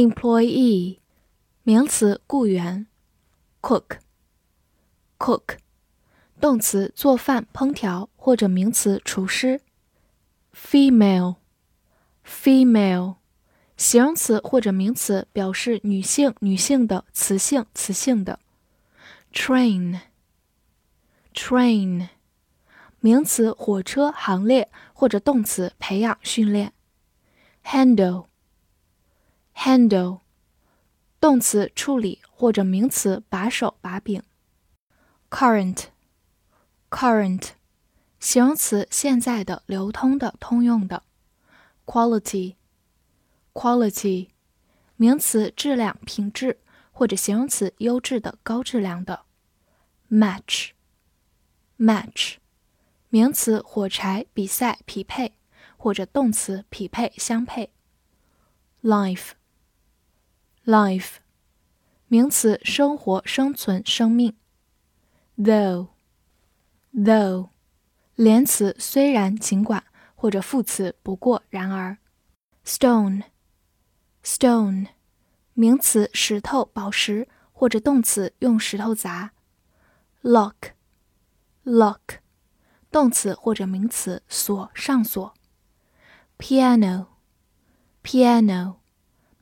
employee，名词，雇员；cook，cook，动词，做饭、烹调，或者名词，厨师；female，female，形容词或者名词，表示女性、女性的、雌性、雌性的；train，train，名词，火车、行列，或者动词，培养、训练；handle。Handle，动词处理或者名词把手、把柄。Current，current，形容词现在的、流通的、通用的。Quality，quality，名词质量、品质或者形容词优质的、高质量的。Match，match，名词火柴、比赛、匹配或者动词匹配、相配。Life。Life，名词，生活、生存、生命。Though，Though，连词，虽然、尽管，或者副词，不过、然而。Stone，Stone，名词，石头、宝石，或者动词，用石头砸。Lock，Lock，动词或者名词，锁、上锁。Piano，Piano。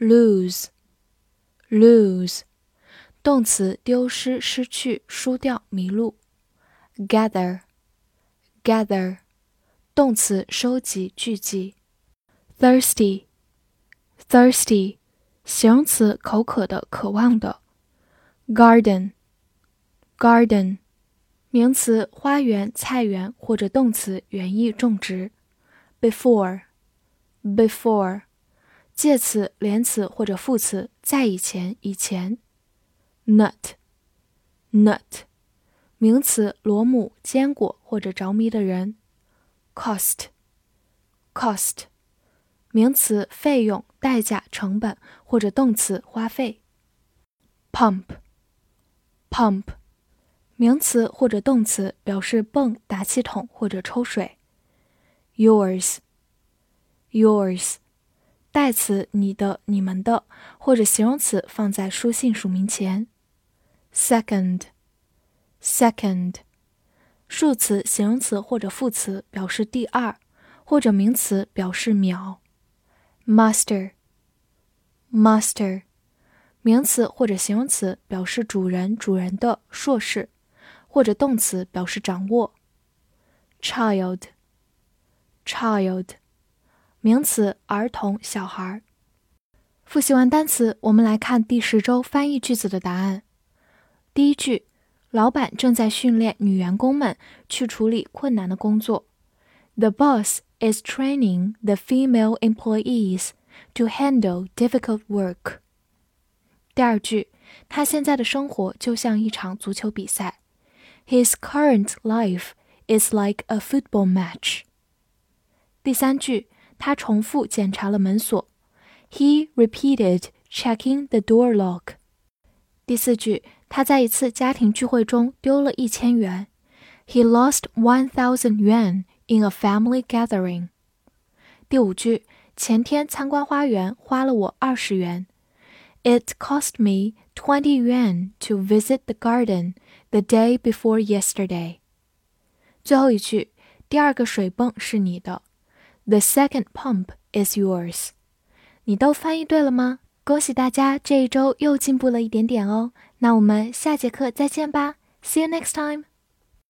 lose lose 动词丢失、失去、输掉、迷路。gather gather 动词收集、聚集。thirsty thirsty 形容词口渴的、渴望的。garden garden Before, before 介词、连词或者副词，在以前、以前。nut，nut，名词，螺母、坚果或者着迷的人。cost，cost，名词，费用、代价、成本或者动词，花费。pump，pump，名词或者动词，表示泵、打气筒或者抽水。yours，yours。代词你的、你们的，或者形容词放在书信署名前。Second，second，数词、形容词或者副词表示第二，或者名词表示秒。Master，master，名词或者形容词表示主人、主人的硕士，或者动词表示掌握。Child，child。名词儿童、小孩。复习完单词，我们来看第十周翻译句子的答案。第一句，老板正在训练女员工们去处理困难的工作。The boss is training the female employees to handle difficult work. 第二句，他现在的生活就像一场足球比赛。His current life is like a football match. 第三句。他重复检查了门锁。He repeated checking the door lock。第四句，他在一次家庭聚会中丢了一千元。He lost one thousand yuan in a family gathering。第五句，前天参观花园花了我二十元。It cost me twenty yuan to visit the garden the day before yesterday。最后一句，第二个水泵是你的。the second pump is yours。你都翻译对了吗？恭喜大家这一周又进步了一点点哦。那我们下节课再见吧。See you next time.